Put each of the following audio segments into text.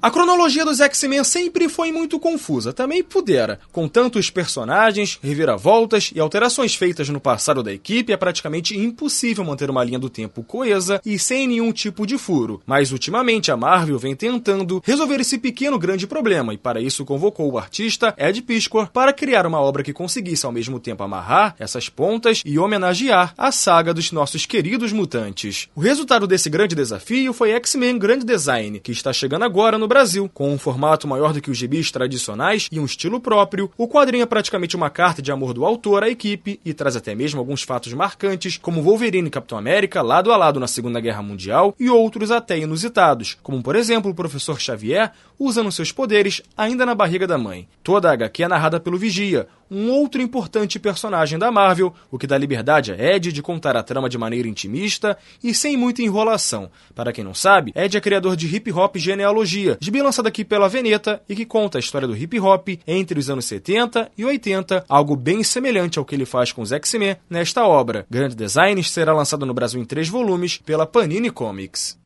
A cronologia dos X-Men sempre foi muito confusa, também pudera. Com tantos personagens, reviravoltas e alterações feitas no passado da equipe, é praticamente impossível manter uma linha do tempo coesa e sem nenhum tipo de furo. Mas ultimamente a Marvel vem tentando resolver esse pequeno grande problema e para isso convocou o artista Ed Piscor para criar uma obra que conseguisse ao mesmo tempo amarrar essas pontas e homenagear a saga dos nossos queridos mutantes. O resultado desse grande desafio foi X-Men Grand Design, que está chegando agora no Brasil. Com um formato maior do que os gibis tradicionais e um estilo próprio, o quadrinho é praticamente uma carta de amor do autor à equipe e traz até mesmo alguns fatos marcantes, como Wolverine e Capitão América lado a lado na Segunda Guerra Mundial e outros até inusitados, como por exemplo o professor Xavier usando seus poderes ainda na barriga da mãe. Toda a HQ é narrada pelo Vigia, um outro importante personagem da Marvel, o que dá liberdade a Ed de contar a trama de maneira intimista e sem muita enrolação. Para quem não sabe, Ed é criador de Hip Hop Genealogia, gibi lançado aqui pela Veneta e que conta a história do hip hop entre os anos 70 e 80, algo bem semelhante ao que ele faz com os X-Men nesta obra. Grande Designs será lançado no Brasil em três volumes pela Panini Comics.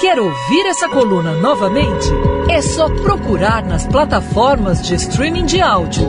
Quer ouvir essa coluna novamente? É só procurar nas plataformas de streaming de áudio.